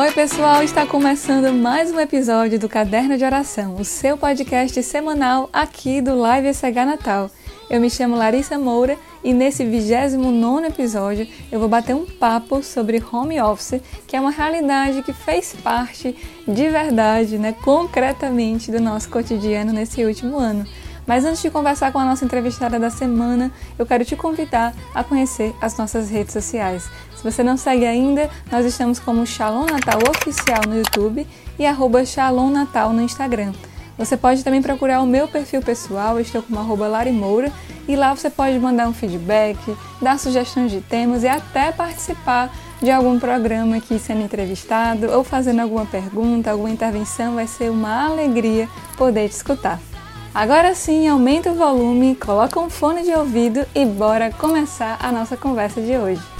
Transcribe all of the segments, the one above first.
Oi, pessoal, está começando mais um episódio do Caderno de Oração, o seu podcast semanal aqui do Live SH Natal. Eu me chamo Larissa Moura e nesse 29 episódio eu vou bater um papo sobre home office, que é uma realidade que fez parte de verdade, né, concretamente do nosso cotidiano nesse último ano. Mas antes de conversar com a nossa entrevistada da semana, eu quero te convidar a conhecer as nossas redes sociais. Se você não segue ainda, nós estamos como Shalom Natal Oficial no YouTube e arroba Shalom Natal no Instagram. Você pode também procurar o meu perfil pessoal, estou como arroba Larimoura, e lá você pode mandar um feedback, dar sugestões de temas e até participar de algum programa aqui sendo entrevistado ou fazendo alguma pergunta, alguma intervenção, vai ser uma alegria poder te escutar. Agora sim, aumenta o volume, coloca um fone de ouvido e bora começar a nossa conversa de hoje.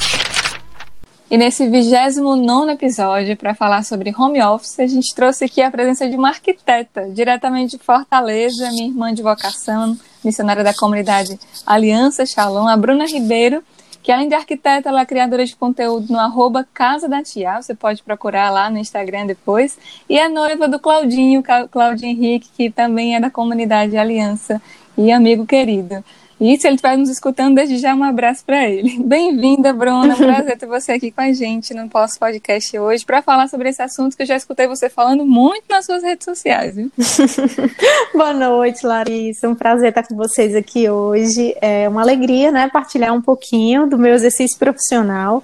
E nesse 29 episódio, para falar sobre home office, a gente trouxe aqui a presença de uma arquiteta, diretamente de Fortaleza, minha irmã de vocação, missionária da comunidade Aliança Shalom, a Bruna Ribeiro, que além de arquiteta, ela é criadora de conteúdo no arroba Casa da Tia, você pode procurar lá no Instagram depois, e é noiva do Claudinho, Claudinho Henrique, que também é da comunidade Aliança. E amigo querido. E se ele estiver nos escutando, desde já um abraço para ele. Bem-vinda, Bruna. Prazer ter você aqui com a gente no Posso Podcast hoje para falar sobre esse assunto que eu já escutei você falando muito nas suas redes sociais. Viu? Boa noite, Larissa. Um prazer estar com vocês aqui hoje. É uma alegria, né, partilhar um pouquinho do meu exercício profissional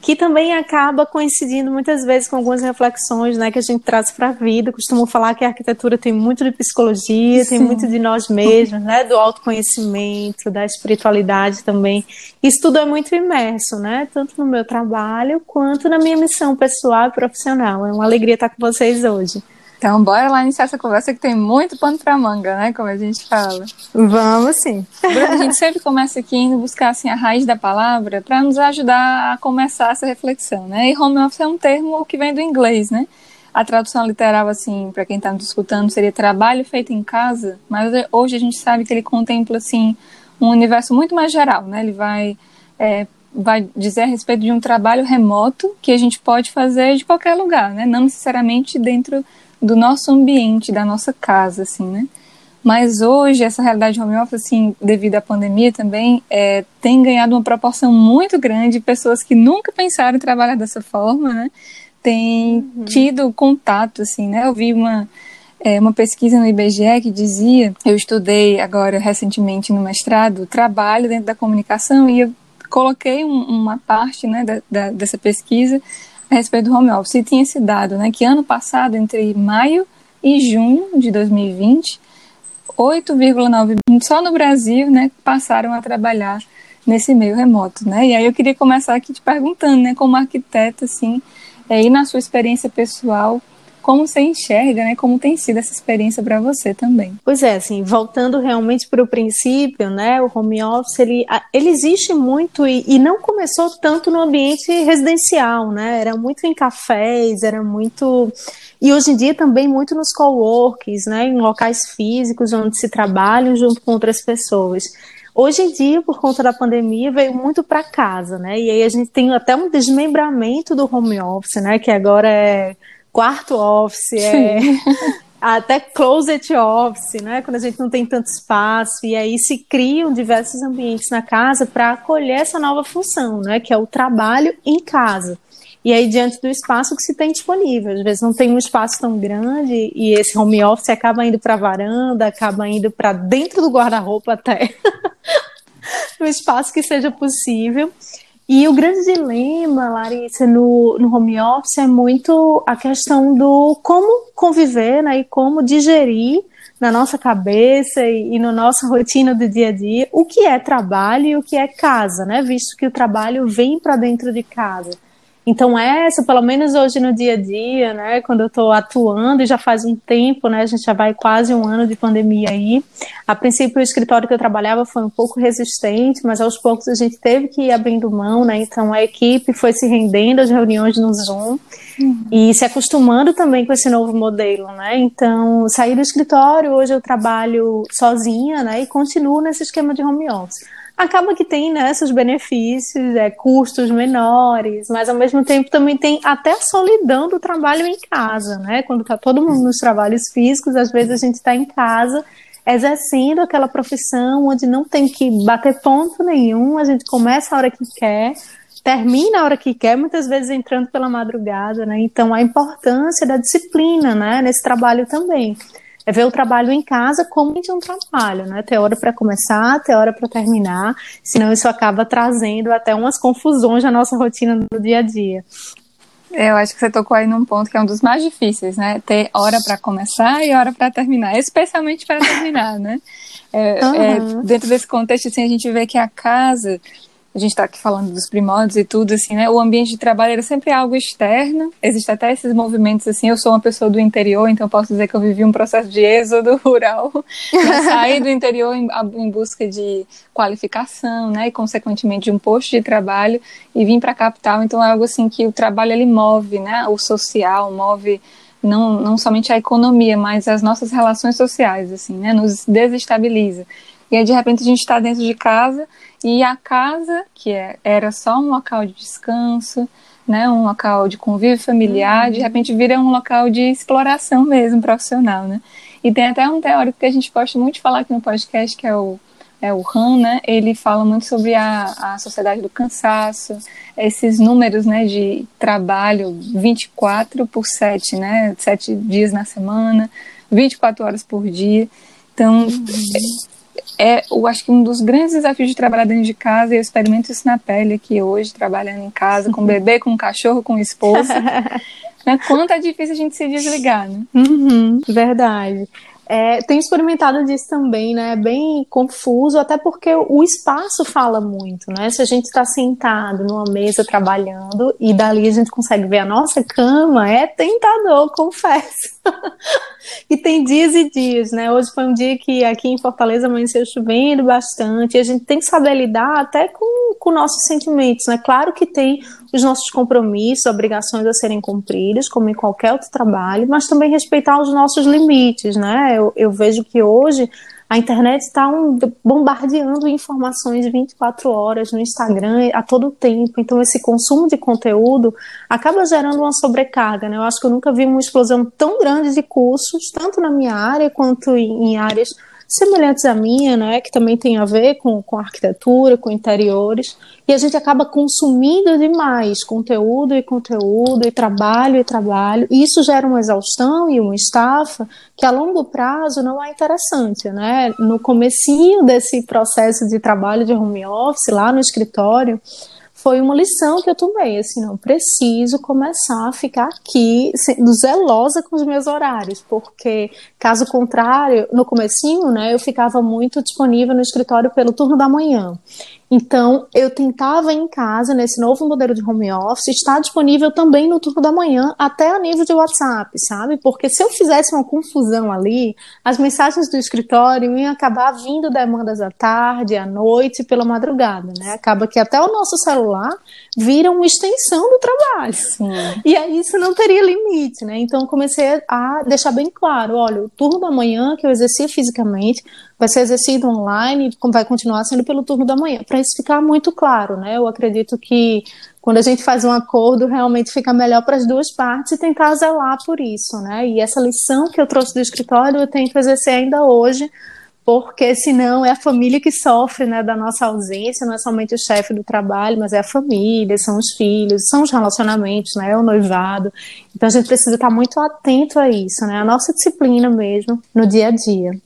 que também acaba coincidindo muitas vezes com algumas reflexões né, que a gente traz para a vida. Costumo falar que a arquitetura tem muito de psicologia, Sim. tem muito de nós mesmos, né, do autoconhecimento, da espiritualidade também. Isso tudo é muito imerso, né, tanto no meu trabalho quanto na minha missão pessoal e profissional. É uma alegria estar com vocês hoje. Então, bora lá iniciar essa conversa que tem muito pano para manga, né? Como a gente fala. Vamos sim. Bruna, a gente sempre começa aqui indo buscar assim, a raiz da palavra para nos ajudar a começar essa reflexão, né? E home office é um termo que vem do inglês, né? A tradução literal, assim, para quem está nos escutando, seria trabalho feito em casa, mas hoje a gente sabe que ele contempla, assim, um universo muito mais geral, né? Ele vai, é, vai dizer a respeito de um trabalho remoto que a gente pode fazer de qualquer lugar, né? Não necessariamente dentro do nosso ambiente, da nossa casa, assim, né? Mas hoje, essa realidade home office, assim, devido à pandemia também, é, tem ganhado uma proporção muito grande. Pessoas que nunca pensaram em trabalhar dessa forma, né? Têm uhum. tido contato, assim, né? Eu vi uma, é, uma pesquisa no IBGE que dizia, eu estudei agora recentemente no mestrado, trabalho dentro da comunicação e eu coloquei um, uma parte, né, da, da, dessa pesquisa a respeito do home office. E tinha esse dado, né, que ano passado, entre maio e junho de 2020, 8,9 só no Brasil, né, passaram a trabalhar nesse meio remoto, né? E aí eu queria começar aqui te perguntando, né, como arquiteta, assim, é, na sua experiência pessoal, como você enxerga, né? Como tem sido essa experiência para você também? Pois é, assim, voltando realmente para o princípio, né? O home office ele, ele existe muito e, e não começou tanto no ambiente residencial, né? Era muito em cafés, era muito e hoje em dia também muito nos coworks, né? Em locais físicos onde se trabalham junto com outras pessoas. Hoje em dia, por conta da pandemia, veio muito para casa, né? E aí a gente tem até um desmembramento do home office, né? Que agora é quarto office, é até closet office, né? Quando a gente não tem tanto espaço e aí se criam diversos ambientes na casa para acolher essa nova função, né? Que é o trabalho em casa. E aí, diante do espaço que se tem disponível. Às vezes não tem um espaço tão grande e esse home office acaba indo para a varanda, acaba indo para dentro do guarda-roupa até. no espaço que seja possível. E o grande dilema, Larissa, no, no home office é muito a questão do como conviver né, e como digerir na nossa cabeça e, e no nossa rotina do dia a dia o que é trabalho e o que é casa, né? Visto que o trabalho vem para dentro de casa. Então, essa, pelo menos hoje no dia a dia, né, quando eu estou atuando, e já faz um tempo, né, a gente já vai quase um ano de pandemia aí. A princípio, o escritório que eu trabalhava foi um pouco resistente, mas aos poucos a gente teve que ir abrindo mão, né, então a equipe foi se rendendo às reuniões no Zoom uhum. e se acostumando também com esse novo modelo, né. Então, saí do escritório, hoje eu trabalho sozinha, né, e continuo nesse esquema de home office. Acaba que tem né, esses benefícios, é, custos menores, mas ao mesmo tempo também tem até a solidão do trabalho em casa, né? Quando está todo mundo nos trabalhos físicos, às vezes a gente está em casa exercendo aquela profissão onde não tem que bater ponto nenhum, a gente começa a hora que quer, termina a hora que quer, muitas vezes entrando pela madrugada, né? Então a importância da disciplina, né, nesse trabalho também é ver o trabalho em casa como de um trabalho, né? Ter hora para começar, ter hora para terminar, senão isso acaba trazendo até umas confusões na nossa rotina do dia a dia. Eu acho que você tocou aí num ponto que é um dos mais difíceis, né? Ter hora para começar e hora para terminar, especialmente para terminar, né? É, uhum. é, dentro desse contexto, assim, a gente vê que a casa a gente está aqui falando dos primórdios e tudo, assim, né? O ambiente de trabalho era sempre algo externo. Existem até esses movimentos, assim. Eu sou uma pessoa do interior, então posso dizer que eu vivi um processo de êxodo rural. Né? Saí do interior em, em, busca de qualificação, né? E, consequentemente, de um posto de trabalho e vim para a capital. Então, é algo, assim, que o trabalho, ele move, né? O social, move não, não somente a economia, mas as nossas relações sociais, assim, né? Nos desestabiliza. E aí, de repente, a gente está dentro de casa e a casa, que é, era só um local de descanso, né, um local de convívio familiar, uhum. de repente vira um local de exploração mesmo profissional, né? E tem até um teórico que a gente gosta muito de falar aqui no podcast, que é o é o Han, né? Ele fala muito sobre a, a sociedade do cansaço, esses números, né, de trabalho 24 por 7, né? 7 dias na semana, 24 horas por dia. Então, uhum é, eu acho que um dos grandes desafios de trabalhar dentro de casa, e eu experimento isso na pele aqui hoje, trabalhando em casa, com bebê, com cachorro, com esposa. né? Quanto é difícil a gente se desligar, né? Uhum, verdade. É, tenho experimentado disso também, né? É bem confuso, até porque o espaço fala muito, né? Se a gente está sentado numa mesa trabalhando e dali a gente consegue ver a nossa cama, é tentador, confesso. e tem dias e dias, né? Hoje foi um dia que aqui em Fortaleza amanheceu chovendo bastante, e a gente tem que saber lidar até com, com nossos sentimentos, né? Claro que tem os nossos compromissos, obrigações a serem cumpridas, como em qualquer outro trabalho, mas também respeitar os nossos limites, né? Eu, eu vejo que hoje a internet está um, bombardeando informações 24 horas no Instagram a todo tempo. Então, esse consumo de conteúdo acaba gerando uma sobrecarga. Né? Eu acho que eu nunca vi uma explosão tão grande de cursos, tanto na minha área quanto em, em áreas semelhantes à minha, né, que também tem a ver com, com arquitetura, com interiores, e a gente acaba consumindo demais conteúdo e conteúdo, e trabalho e trabalho, e isso gera uma exaustão e uma estafa que a longo prazo não é interessante, né? No comecinho desse processo de trabalho de home office, lá no escritório, foi uma lição que eu tomei, assim, não preciso começar a ficar aqui sendo zelosa com os meus horários, porque caso contrário, no comecinho, né, eu ficava muito disponível no escritório pelo turno da manhã. Então, eu tentava em casa, nesse novo modelo de home office, estar disponível também no turno da manhã, até a nível de WhatsApp, sabe? Porque se eu fizesse uma confusão ali, as mensagens do escritório iam acabar vindo demandas à tarde, à noite, pela madrugada, né? Acaba que até o nosso celular vira uma extensão do trabalho. Sim. E aí isso não teria limite, né? Então, comecei a deixar bem claro: olha, turno da manhã que eu exercia fisicamente vai ser exercido online, vai continuar sendo pelo turno da manhã, para isso ficar muito claro, né? Eu acredito que quando a gente faz um acordo, realmente fica melhor para as duas partes e tentar zelar por isso, né? E essa lição que eu trouxe do escritório, eu tento exercer ainda hoje, porque senão é a família que sofre, né, da nossa ausência, não é somente o chefe do trabalho, mas é a família, são os filhos, são os relacionamentos, né, é o noivado. Então a gente precisa estar muito atento a isso, né? A nossa disciplina mesmo no dia a dia.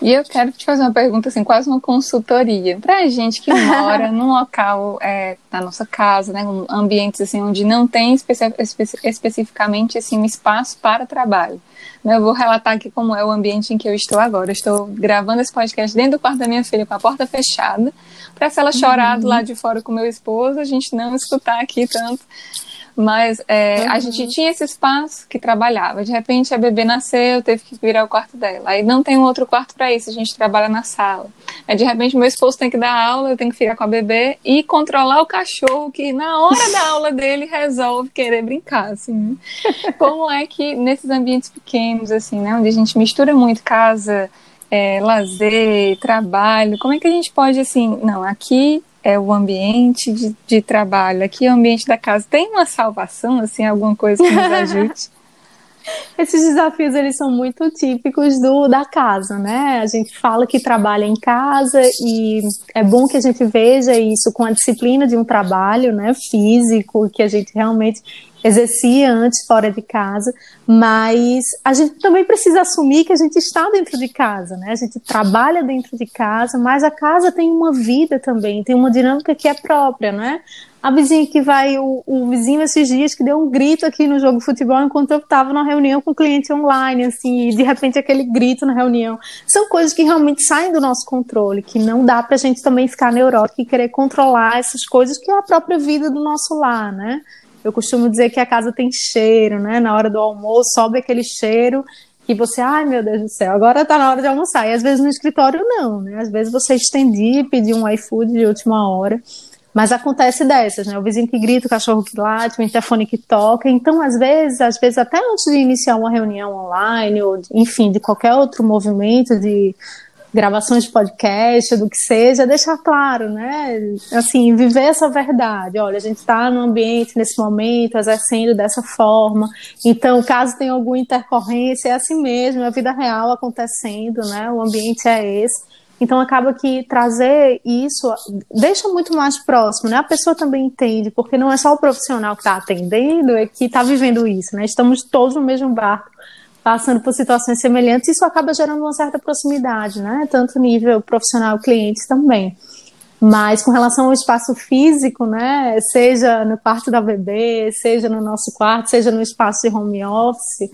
E eu quero te fazer uma pergunta, assim, quase uma consultoria. Pra gente que mora num local, é, na nossa casa, né, um ambientes, assim, onde não tem especi espe especificamente, assim, um espaço para trabalho. Né, eu vou relatar aqui como é o ambiente em que eu estou agora. Eu estou gravando esse podcast dentro do quarto da minha filha com a porta fechada, para se ela chorar uhum. do lado de fora com meu esposo, a gente não escutar aqui tanto mas é, uhum. a gente tinha esse espaço que trabalhava. De repente a bebê nasceu, teve que virar o quarto dela. Aí não tem um outro quarto para isso, a gente trabalha na sala. Aí de repente meu esposo tem que dar aula, eu tenho que ficar com a bebê e controlar o cachorro que na hora da aula dele resolve querer brincar, assim. Como é que nesses ambientes pequenos, assim, né, onde a gente mistura muito casa é, lazer, trabalho, como é que a gente pode, assim, não, aqui é o ambiente de, de trabalho, aqui é o ambiente da casa. Tem uma salvação, assim, alguma coisa que nos ajude? Esses desafios eles são muito típicos do da casa, né? A gente fala que trabalha em casa e é bom que a gente veja isso com a disciplina de um trabalho, né, físico, que a gente realmente exercia antes fora de casa, mas a gente também precisa assumir que a gente está dentro de casa, né? A gente trabalha dentro de casa, mas a casa tem uma vida também, tem uma dinâmica que é própria, né? A vizinha que vai, o, o vizinho esses dias que deu um grito aqui no jogo de futebol enquanto eu estava na reunião com o cliente online, assim, e de repente aquele grito na reunião. São coisas que realmente saem do nosso controle, que não dá pra gente também ficar neurótico e querer controlar essas coisas que é a própria vida do nosso lar, né? Eu costumo dizer que a casa tem cheiro, né? Na hora do almoço sobe aquele cheiro que você, ai meu Deus do céu, agora tá na hora de almoçar. E às vezes no escritório não, né? Às vezes você estendir, pedir um iFood de última hora. Mas acontece dessas, né? O vizinho que grita, o cachorro que late, o interfone que toca. Então, às vezes, às vezes até antes de iniciar uma reunião online, ou enfim, de qualquer outro movimento de gravações de podcast, do que seja, deixar claro, né? Assim, viver essa verdade. Olha, a gente está no ambiente nesse momento, exercendo dessa forma. Então, caso tenha alguma intercorrência, é assim mesmo, é a vida real acontecendo, né? O ambiente é esse. Então acaba que trazer isso deixa muito mais próximo, né? A pessoa também entende, porque não é só o profissional que está atendendo, é que está vivendo isso, né? Estamos todos no mesmo barco passando por situações semelhantes, isso acaba gerando uma certa proximidade, né? Tanto nível profissional clientes também. Mas com relação ao espaço físico, né? Seja no quarto da bebê, seja no nosso quarto, seja no espaço de home office,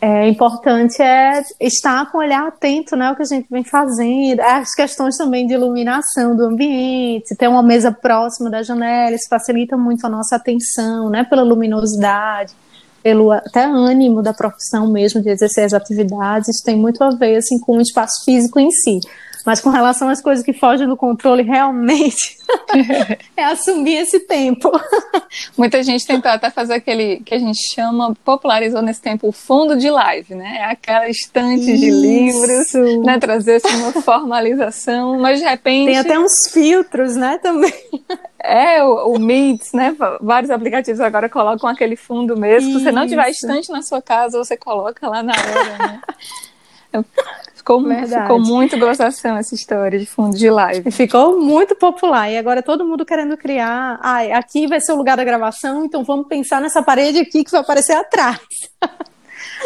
é importante é estar com o olhar atento, né, o que a gente vem fazendo, as questões também de iluminação do ambiente, ter uma mesa próxima da janela, isso facilita muito a nossa atenção, né, pela luminosidade pelo até ânimo da profissão mesmo de exercer as atividades, isso tem muito a ver assim com o espaço físico em si. Mas com relação às coisas que fogem do controle, realmente é assumir esse tempo. Muita gente tentou até fazer aquele que a gente chama, popularizou nesse tempo, o fundo de live, né? É aquela estante Isso. de livros, né? Trazer assim, uma formalização, mas de repente. Tem até uns filtros, né? Também. É, o, o Meets, né? Vários aplicativos agora colocam aquele fundo mesmo. Se você não tiver estante na sua casa, você coloca lá na hora, né? Ficou, ficou muito gozação essa história de fundo de live. Ficou muito popular. E agora todo mundo querendo criar. Ah, aqui vai ser o lugar da gravação, então vamos pensar nessa parede aqui que vai aparecer atrás.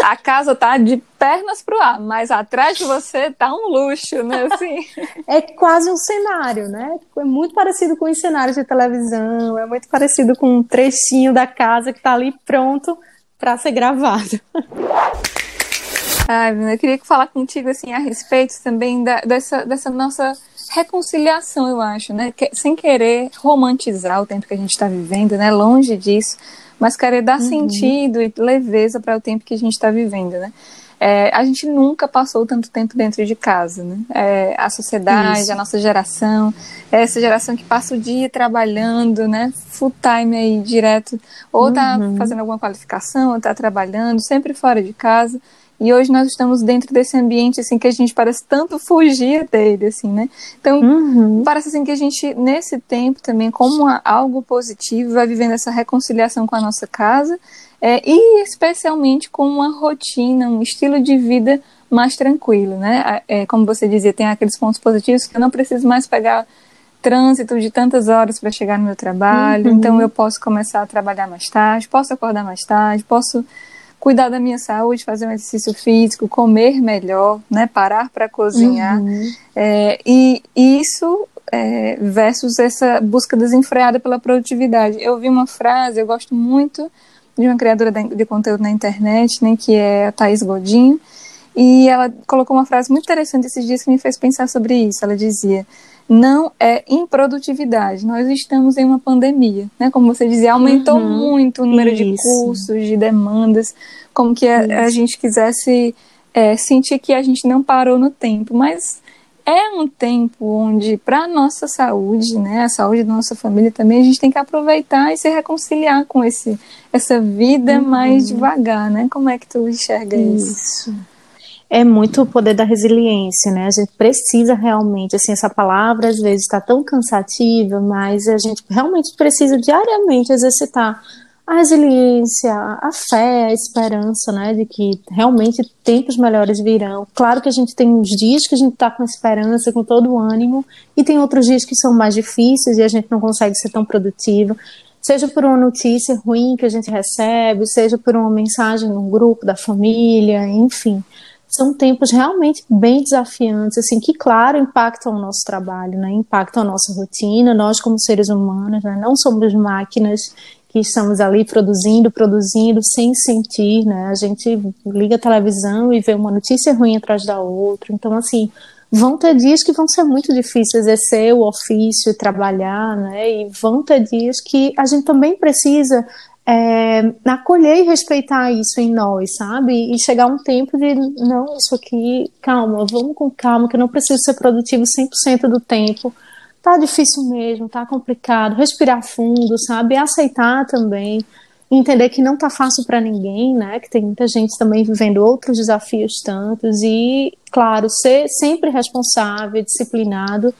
A casa tá de pernas pro ar, mas atrás de você tá um luxo, né? Assim. É quase um cenário, né? É muito parecido com os cenários de televisão, é muito parecido com um trechinho da casa que tá ali pronto para ser gravado. Ai, eu queria falar contigo assim a respeito também da, dessa, dessa nossa reconciliação, eu acho, né? Que, sem querer romantizar o tempo que a gente está vivendo, né? Longe disso, mas querer dar uhum. sentido e leveza para o tempo que a gente está vivendo, né? É, a gente nunca passou tanto tempo dentro de casa, né? É, a sociedade, Isso. a nossa geração, essa geração que passa o dia trabalhando, né? Full time aí, direto, ou tá uhum. fazendo alguma qualificação, ou tá trabalhando, sempre fora de casa. E hoje nós estamos dentro desse ambiente assim que a gente parece tanto fugir dele, assim, né? Então, uhum. parece assim que a gente nesse tempo também como algo positivo vai vivendo essa reconciliação com a nossa casa, é, e especialmente com uma rotina, um estilo de vida mais tranquilo, né? É, como você dizia, tem aqueles pontos positivos que eu não preciso mais pegar trânsito de tantas horas para chegar no meu trabalho, uhum. então eu posso começar a trabalhar mais tarde, posso acordar mais tarde, posso cuidar da minha saúde, fazer um exercício físico, comer melhor, né, parar para cozinhar. Uhum. É, e isso é, versus essa busca desenfreada pela produtividade. Eu vi uma frase, eu gosto muito de uma criadora de conteúdo na internet, né, que é a Thais Godinho, e ela colocou uma frase muito interessante esses dias que me fez pensar sobre isso. Ela dizia: não é improdutividade. Nós estamos em uma pandemia, né? Como você dizia, aumentou uhum, muito o número isso. de cursos, de demandas, como que a, a gente quisesse é, sentir que a gente não parou no tempo, mas é um tempo onde, para a nossa saúde, né, a saúde da nossa família também, a gente tem que aproveitar e se reconciliar com esse, essa vida uhum. mais devagar, né? Como é que tu enxerga isso? Isso. É muito o poder da resiliência, né? A gente precisa realmente, assim, essa palavra às vezes está tão cansativa, mas a gente realmente precisa diariamente exercitar a resiliência, a fé, a esperança, né, de que realmente tempos melhores virão. Claro que a gente tem uns dias que a gente está com esperança, com todo o ânimo, e tem outros dias que são mais difíceis e a gente não consegue ser tão produtivo. Seja por uma notícia ruim que a gente recebe, seja por uma mensagem no grupo da família, enfim são tempos realmente bem desafiantes, assim, que, claro, impactam o nosso trabalho, né, impactam a nossa rotina, nós como seres humanos, né, não somos máquinas que estamos ali produzindo, produzindo sem sentir, né? A gente liga a televisão e vê uma notícia ruim atrás da outra. Então, assim, vão ter dias que vão ser muito difíceis exercer o ofício, trabalhar, né? E vão ter dias que a gente também precisa é, acolher e respeitar isso em nós, sabe? E chegar um tempo de, não, isso aqui, calma, vamos com calma, que eu não preciso ser produtivo 100% do tempo tá difícil mesmo, tá complicado, respirar fundo, sabe? Aceitar também, entender que não tá fácil para ninguém, né? Que tem muita gente também vivendo outros desafios tantos e, claro, ser sempre responsável, disciplinado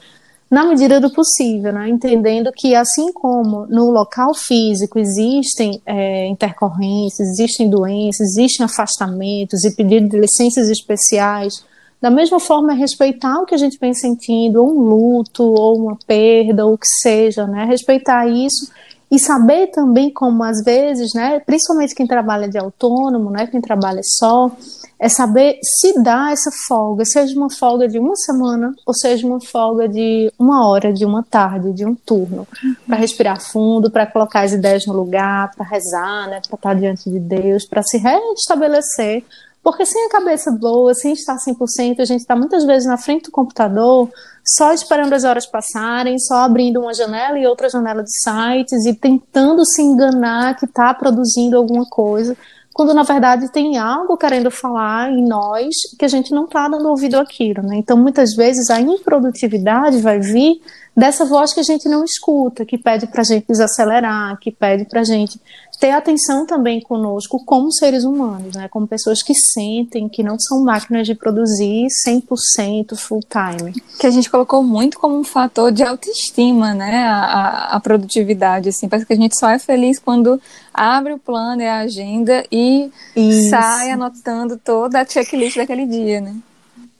na medida do possível, né? entendendo que assim como no local físico existem é, intercorrências, existem doenças, existem afastamentos e pedido de licenças especiais da mesma forma, é respeitar o que a gente vem sentindo, ou um luto, ou uma perda, ou o que seja, né? Respeitar isso e saber também como às vezes, né, principalmente quem trabalha de autônomo, né, quem trabalha só, é saber se dar essa folga, seja uma folga de uma semana ou seja uma folga de uma hora, de uma tarde, de um turno, uhum. para respirar fundo, para colocar as ideias no lugar, para rezar, né, para estar diante de Deus, para se restabelecer porque sem a cabeça boa, sem estar 100%, a gente está muitas vezes na frente do computador, só esperando as horas passarem, só abrindo uma janela e outra janela de sites e tentando se enganar que está produzindo alguma coisa, quando na verdade tem algo querendo falar em nós que a gente não está dando ouvido àquilo. Né? Então, muitas vezes, a improdutividade vai vir dessa voz que a gente não escuta, que pede para a gente desacelerar, que pede para a gente ter atenção também conosco como seres humanos, né? como pessoas que sentem, que não são máquinas de produzir 100% full time. Que a gente colocou muito como um fator de autoestima, né? A, a, produtividade, assim, parece que a gente só é feliz quando abre o plano e a agenda e Isso. sai anotando toda a checklist daquele dia, né?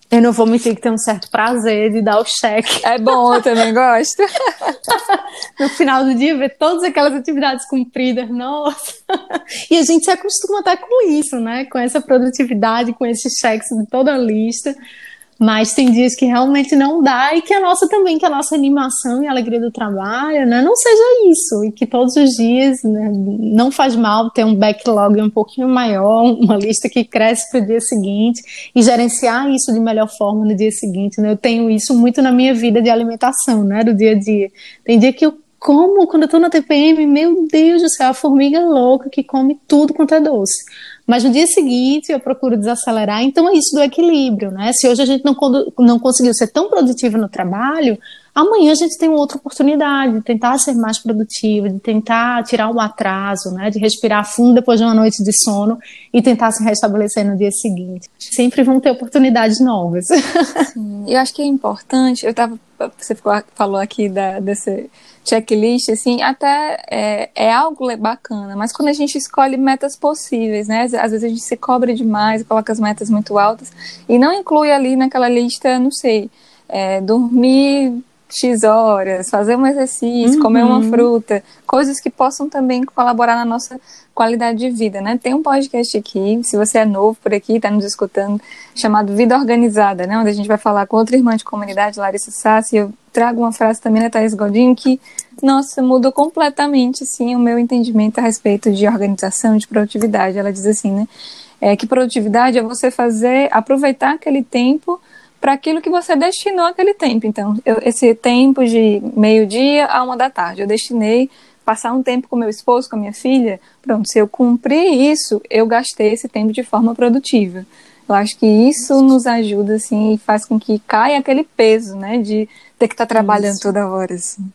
Eu não vou mentir que tem um certo prazer de dar o cheque. É bom, eu também gosto. no final do dia, ver todas aquelas atividades cumpridas, nossa. E a gente se acostuma até com isso, né? Com essa produtividade, com esses cheques de toda a lista. Mas tem dias que realmente não dá e que a nossa também, que a nossa animação e alegria do trabalho, né, não seja isso. E que todos os dias né, não faz mal ter um backlog um pouquinho maior, uma lista que cresce para o dia seguinte e gerenciar isso de melhor forma no dia seguinte. Né? Eu tenho isso muito na minha vida de alimentação, né, do dia a dia. Tem dia que eu como quando eu tô na TPM, meu Deus do céu, a formiga louca que come tudo quanto é doce. Mas no dia seguinte eu procuro desacelerar, então é isso do equilíbrio, né? Se hoje a gente não, não conseguiu ser tão produtivo no trabalho, amanhã a gente tem outra oportunidade de tentar ser mais produtivo, de tentar tirar o atraso, né? De respirar fundo depois de uma noite de sono e tentar se restabelecer no dia seguinte. Sempre vão ter oportunidades novas. Sim, eu acho que é importante, eu tava, você falou aqui da, desse checklist, assim, até é, é, algo bacana, mas quando a gente escolhe metas possíveis, né? Às vezes a gente se cobra demais, coloca as metas muito altas e não inclui ali naquela lista, não sei, é, dormir X horas, fazer um exercício, uhum. comer uma fruta, coisas que possam também colaborar na nossa qualidade de vida, né? Tem um podcast aqui, se você é novo por aqui, está nos escutando, chamado Vida Organizada, né? Onde a gente vai falar com outra irmã de comunidade, Larissa Sassi, eu trago uma frase também da Thais Godinho que, nossa, mudou completamente, sim, o meu entendimento a respeito de organização, de produtividade. Ela diz assim, né? É, que produtividade é você fazer, aproveitar aquele tempo para aquilo que você destinou aquele tempo. Então, eu, esse tempo de meio-dia a uma da tarde, eu destinei passar um tempo com meu esposo, com a minha filha. Pronto, se eu cumprir isso, eu gastei esse tempo de forma produtiva. Eu acho que isso nos ajuda, assim, e faz com que caia aquele peso, né, de ter que estar tá trabalhando isso. toda hora, assim.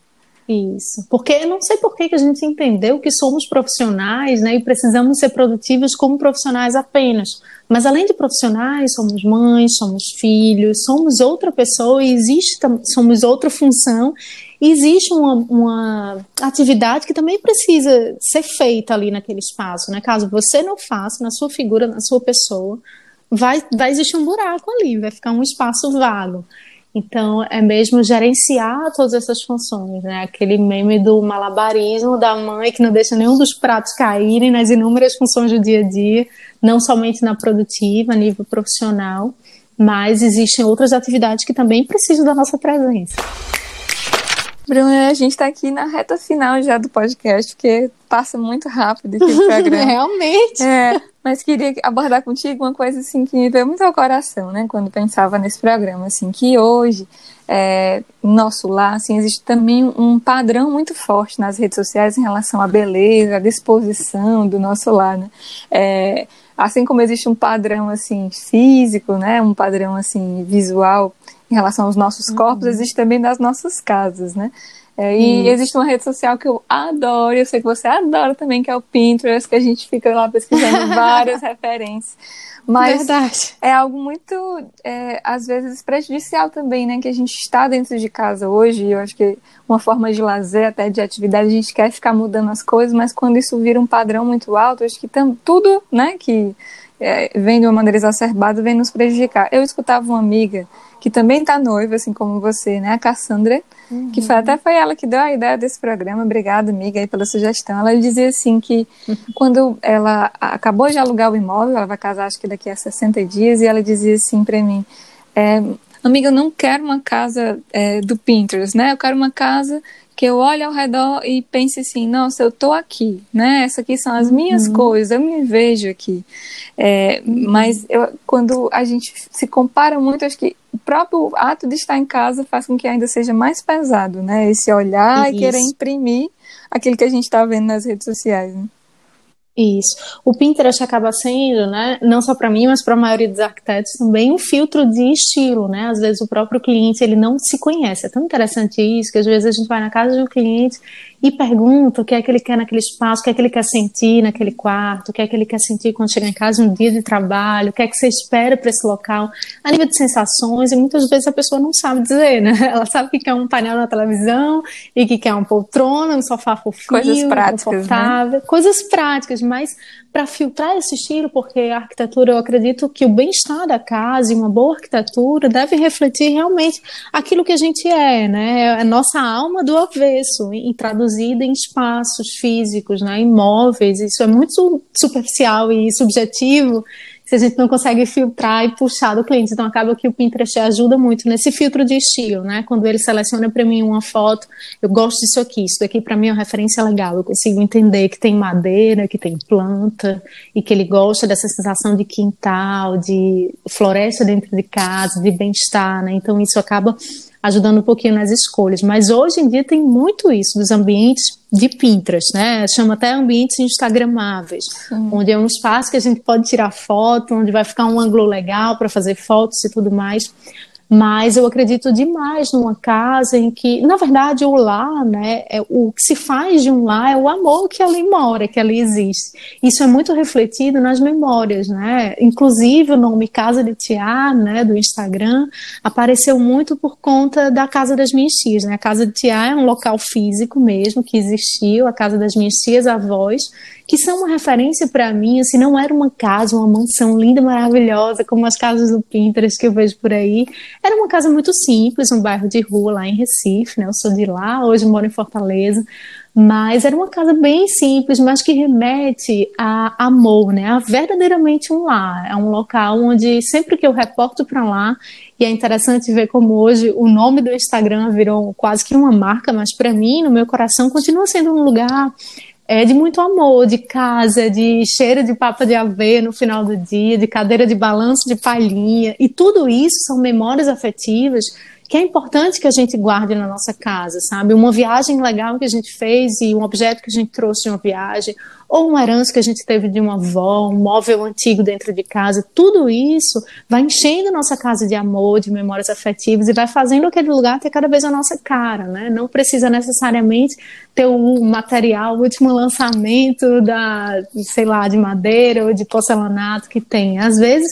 Isso, porque não sei por que a gente entendeu que somos profissionais né, e precisamos ser produtivos como profissionais apenas. Mas além de profissionais, somos mães, somos filhos, somos outra pessoa e existe, somos outra função. Existe uma, uma atividade que também precisa ser feita ali naquele espaço. Né? Caso você não faça, na sua figura, na sua pessoa, vai, vai existir um buraco ali, vai ficar um espaço vago. Então, é mesmo gerenciar todas essas funções, né? Aquele meme do malabarismo da mãe que não deixa nenhum dos pratos caírem nas inúmeras funções do dia a dia, não somente na produtiva, a nível profissional, mas existem outras atividades que também precisam da nossa presença. Bruna, a gente está aqui na reta final já do podcast, porque passa muito rápido o programa. Realmente. É, mas queria abordar contigo uma coisa assim que me veio muito ao coração, né, quando pensava nesse programa, assim, que hoje é, nosso lar, assim, existe também um padrão muito forte nas redes sociais em relação à beleza, à disposição do nosso lar, né? É, assim como existe um padrão assim físico, né, um padrão assim visual em relação aos nossos corpos, uhum. existe também nas nossas casas, né? É, e existe uma rede social que eu adoro, eu sei que você adora também, que é o Pinterest, que a gente fica lá pesquisando várias referências. Mas Verdade. é algo muito, é, às vezes, prejudicial também, né? Que a gente está dentro de casa hoje, e eu acho que uma forma de lazer, até de atividade, a gente quer ficar mudando as coisas, mas quando isso vira um padrão muito alto, acho que tam, tudo, né, que é, vem de uma maneira exacerbada, vem nos prejudicar. Eu escutava uma amiga que também está noiva, assim como você, né? A Cassandra, uhum. que foi, até foi ela que deu a ideia desse programa. Obrigada, amiga, aí pela sugestão. Ela dizia assim que uhum. quando ela acabou de alugar o imóvel, ela vai casar acho que daqui a 60 dias, e ela dizia assim para mim, é, amiga, eu não quero uma casa é, do Pinterest, né? Eu quero uma casa que eu olhe ao redor e pense assim, nossa, eu tô aqui, né? Essas aqui são as minhas uhum. coisas, eu me vejo aqui. É. Mas eu, quando a gente se compara muito, acho que o próprio ato de estar em casa faz com que ainda seja mais pesado, né? Esse olhar Isso. e querer imprimir aquilo que a gente está vendo nas redes sociais. Né? Isso. O Pinterest acaba sendo, né, não só para mim, mas para a maioria dos arquitetos também um filtro de estilo, né? Às vezes o próprio cliente ele não se conhece. É tão interessante isso que às vezes a gente vai na casa de um cliente e pergunta o que é que ele quer naquele espaço, o que é que ele quer sentir naquele quarto, o que é que ele quer sentir quando chegar em casa um dia de trabalho, o que é que você espera para esse local, a nível de sensações, e muitas vezes a pessoa não sabe dizer, né? Ela sabe que quer um painel na televisão e que quer uma poltrona, um sofá fofinho, coisas práticas, né? confortável, né? coisas práticas, mas para filtrar esse estilo, porque a arquitetura, eu acredito que o bem-estar da casa e uma boa arquitetura deve refletir realmente aquilo que a gente é, né? É a nossa alma do avesso, e traduzida em espaços físicos, né? Imóveis, isso é muito superficial e subjetivo se a gente não consegue filtrar e puxar do cliente. Então acaba que o Pinterest ajuda muito nesse filtro de estilo, né? Quando ele seleciona para mim uma foto, eu gosto disso aqui, isso daqui para mim é uma referência legal. Eu consigo entender que tem madeira, que tem planta e que ele gosta dessa sensação de quintal, de floresta dentro de casa, de bem-estar, né? Então isso acaba ajudando um pouquinho nas escolhas. Mas hoje em dia tem muito isso dos ambientes de Pinterest, né? Chama até ambientes instagramáveis, Sim. onde é um espaço que a gente pode tirar foto, onde vai ficar um ângulo legal para fazer fotos e tudo mais. Mas eu acredito demais numa casa em que, na verdade, o lar, né, é, o que se faz de um lar é o amor que ali mora, que ali existe. Isso é muito refletido nas memórias, né? Inclusive o nome Casa de Tiá, né, do Instagram, apareceu muito por conta da Casa das Minhas Tias, né? A Casa de Tiá é um local físico mesmo que existiu, a Casa das Minhas Tias Avós, que são uma referência para mim, assim, não era uma casa, uma mansão linda, maravilhosa, como as casas do Pinterest que eu vejo por aí. Era uma casa muito simples, um bairro de rua lá em Recife, né? Eu sou de lá, hoje moro em Fortaleza. Mas era uma casa bem simples, mas que remete a amor, né? A verdadeiramente um lar. É um local onde sempre que eu reporto para lá, e é interessante ver como hoje o nome do Instagram virou quase que uma marca, mas para mim, no meu coração, continua sendo um lugar é de muito amor, de casa, de cheiro de papa de aveia no final do dia, de cadeira de balanço de palhinha. E tudo isso são memórias afetivas que é importante que a gente guarde na nossa casa, sabe? Uma viagem legal que a gente fez e um objeto que a gente trouxe de uma viagem, ou uma herança que a gente teve de uma avó, um móvel antigo dentro de casa, tudo isso vai enchendo nossa casa de amor, de memórias afetivas e vai fazendo aquele lugar ter cada vez a nossa cara, né? Não precisa necessariamente ter o material, o último lançamento da, sei lá, de madeira ou de porcelanato que tem. Às vezes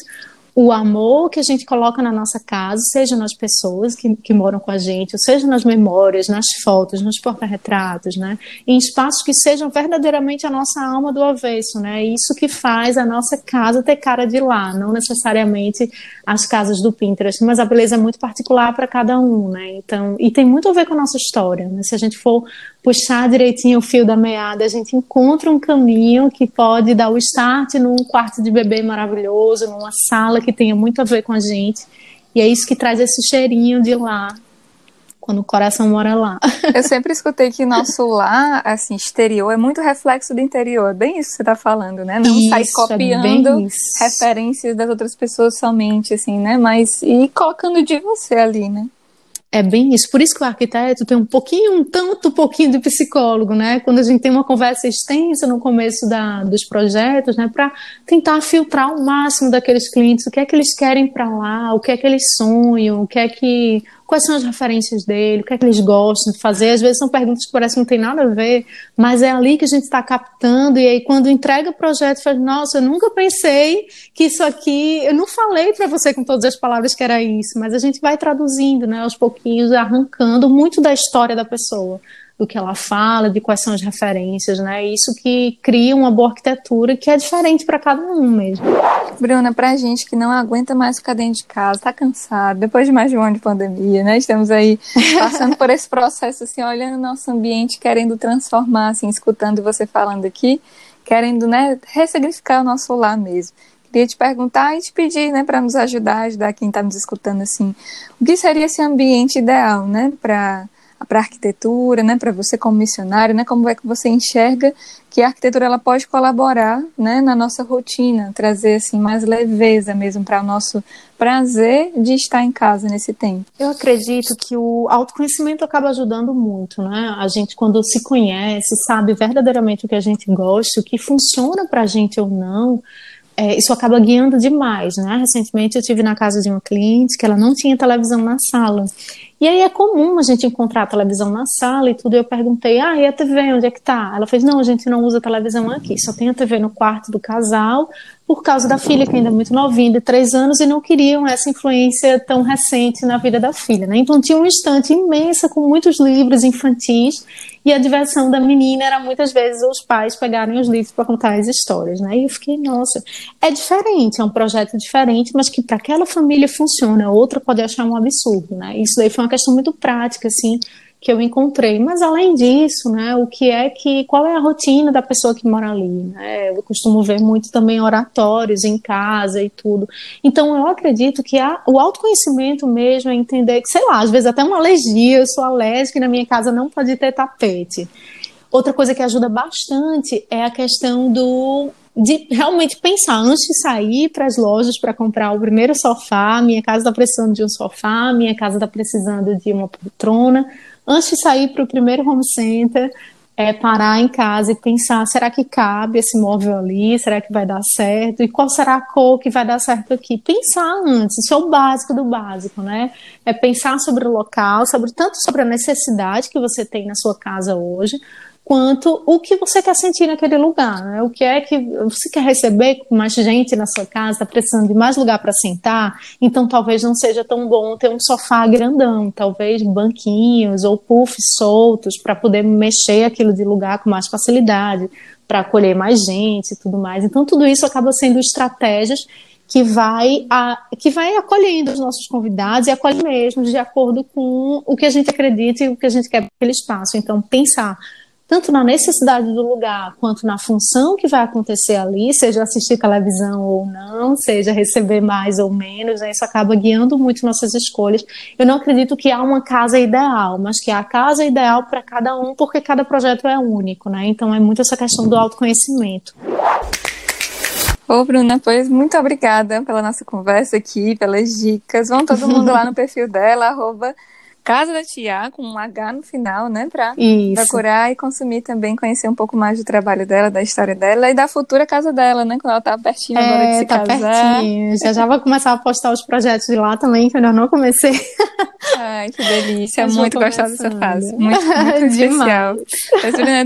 o amor que a gente coloca na nossa casa, seja nas pessoas que, que moram com a gente, seja nas memórias, nas fotos, nos porta-retratos, né? Em espaços que sejam verdadeiramente a nossa alma do avesso, né? Isso que faz a nossa casa ter cara de lá, não necessariamente as casas do Pinterest, mas a beleza é muito particular para cada um, né? Então, e tem muito a ver com a nossa história, né? Se a gente for puxar direitinho o fio da meada, a gente encontra um caminho que pode dar o start num quarto de bebê maravilhoso, numa sala que tenha muito a ver com a gente. E é isso que traz esse cheirinho de lá, quando o coração mora lá. Eu sempre escutei que nosso lar, assim, exterior, é muito reflexo do interior. É bem isso que você está falando, né? Não isso, sair é copiando é referências das outras pessoas somente, assim, né? Mas e colocando de você ali, né? É bem isso. Por isso que o arquiteto tem um pouquinho, um tanto pouquinho de psicólogo, né? Quando a gente tem uma conversa extensa no começo da, dos projetos, né? Para tentar filtrar o máximo daqueles clientes, o que é que eles querem para lá, o que é que eles sonham, o que é que quais são as referências dele, o que é que eles gostam de fazer. Às vezes são perguntas que parecem que não tem nada a ver, mas é ali que a gente está captando. E aí, quando entrega o projeto, faz, nossa, eu nunca pensei que isso aqui. Eu não falei para você com todas as palavras que era isso, mas a gente vai traduzindo, né, aos pouquinhos, arrancando muito da história da pessoa do que ela fala, de quais são as referências, né? Isso que cria uma boa arquitetura que é diferente para cada um mesmo. Bruna, pra gente que não aguenta mais ficar dentro de casa, tá cansado, depois de mais de um ano de pandemia, né? Estamos aí passando por esse processo, assim, olhando o nosso ambiente, querendo transformar, assim, escutando você falando aqui, querendo, né, ressignificar o nosso lar mesmo queria te perguntar e te pedir, né, para nos ajudar, ajudar quem está nos escutando assim, o que seria esse ambiente ideal, né, para para a arquitetura, né, para você como missionário, né, como é que você enxerga que a arquitetura ela pode colaborar, né, na nossa rotina, trazer assim mais leveza mesmo para o nosso prazer de estar em casa nesse tempo. Eu acredito que o autoconhecimento acaba ajudando muito, né? A gente quando se conhece, sabe verdadeiramente o que a gente gosta, o que funciona para a gente ou não, é, isso acaba guiando demais, né? Recentemente eu tive na casa de uma cliente que ela não tinha televisão na sala e aí é comum a gente encontrar a televisão na sala e tudo. E eu perguntei, ah, e a TV, onde é que tá? Ela fez, não, a gente não usa televisão aqui, só tem a TV no quarto do casal, por causa da filha, que ainda é muito novinha, de três anos, e não queriam essa influência tão recente na vida da filha. Né? Então tinha uma estante imensa com muitos livros infantis, e a diversão da menina era muitas vezes os pais pegarem os livros para contar as histórias. Né? E eu fiquei, nossa, é diferente, é um projeto diferente, mas que para aquela família funciona, outra pode achar um absurdo. Né? Isso daí foi uma questão muito prática, assim, que eu encontrei. Mas além disso, né, o que é que qual é a rotina da pessoa que mora ali? Né? Eu costumo ver muito também oratórios em casa e tudo. Então eu acredito que a, o autoconhecimento mesmo é entender que, sei lá, às vezes até uma alergia, eu sou alérgica e na minha casa não pode ter tapete. Outra coisa que ajuda bastante é a questão do de realmente pensar antes de sair para as lojas para comprar o primeiro sofá. Minha casa está precisando de um sofá, minha casa está precisando de uma poltrona antes de sair para o primeiro home center, é parar em casa e pensar: será que cabe esse móvel ali? Será que vai dar certo? E qual será a cor que vai dar certo aqui? Pensar antes, isso é o básico do básico, né? É pensar sobre o local, sobre tanto sobre a necessidade que você tem na sua casa hoje, quanto o que você quer sentir naquele lugar, né? O que é que você quer receber mais gente na sua casa, está precisando de mais lugar para sentar, então talvez não seja tão bom ter um sofá grandão, talvez banquinhos ou puffs soltos para poder mexer aquilo de lugar com mais facilidade, para acolher mais gente e tudo mais. Então tudo isso acaba sendo estratégias que vai, a, que vai acolhendo os nossos convidados e acolhe mesmo de acordo com o que a gente acredita e o que a gente quer para aquele espaço. Então pensar tanto na necessidade do lugar quanto na função que vai acontecer ali, seja assistir televisão ou não, seja receber mais ou menos, né? isso acaba guiando muito nossas escolhas. Eu não acredito que há uma casa ideal, mas que há a casa ideal para cada um, porque cada projeto é único, né? Então é muito essa questão do autoconhecimento. Ô, Bruna, pois muito obrigada pela nossa conversa aqui, pelas dicas. Vão todo mundo lá no perfil dela, arroba Casa da Tia, com um H no final, né? Para procurar e consumir também, conhecer um pouco mais do trabalho dela, da história dela e da futura casa dela, né? Quando ela tá pertinho é, agora de se tá casar. Pertinho. Já já vou começar a postar os projetos de lá também, que eu ainda não comecei. Ai, que delícia. muito gostar dessa fase. Muito, muito especial.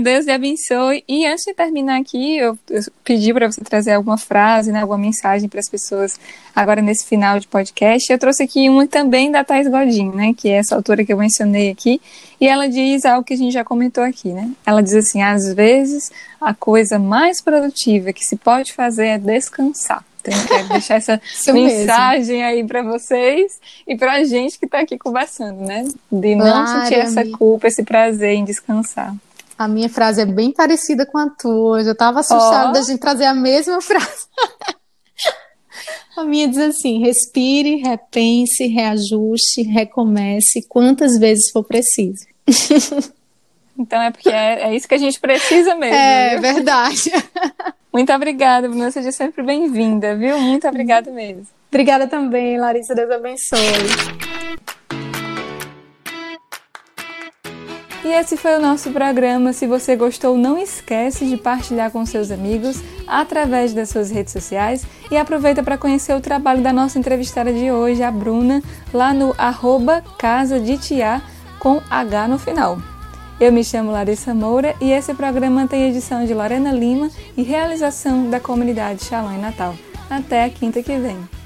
Deus lhe abençoe. E antes de terminar aqui, eu, eu pedi para você trazer alguma frase, né? Alguma mensagem para as pessoas agora nesse final de podcast. Eu trouxe aqui uma também da Thais Godin, né? Que é essa autora que eu mencionei aqui. E ela diz algo que a gente já comentou aqui, né? Ela diz assim: às vezes a coisa mais produtiva que se pode fazer é descansar. Então, eu quero deixar essa mensagem mesmo. aí para vocês e para a gente que está aqui conversando, né? De não claro, sentir essa culpa, esse prazer em descansar. A minha frase é bem parecida com a tua. Eu já estava assustada oh. da gente trazer a mesma frase. A minha diz assim: respire, repense, reajuste, recomece quantas vezes for preciso. Então é porque é, é isso que a gente precisa mesmo. É viu? verdade. Muito obrigada, Bruna. Seja sempre bem-vinda, viu? Muito obrigada mesmo. Obrigada também, Larissa. Deus abençoe. E esse foi o nosso programa. Se você gostou, não esquece de partilhar com seus amigos através das suas redes sociais e aproveita para conhecer o trabalho da nossa entrevistada de hoje, a Bruna, lá no arroba Casa de Tia com H no final. Eu me chamo Larissa Moura e esse programa tem edição de Lorena Lima e realização da comunidade Shalom em Natal. Até a quinta que vem.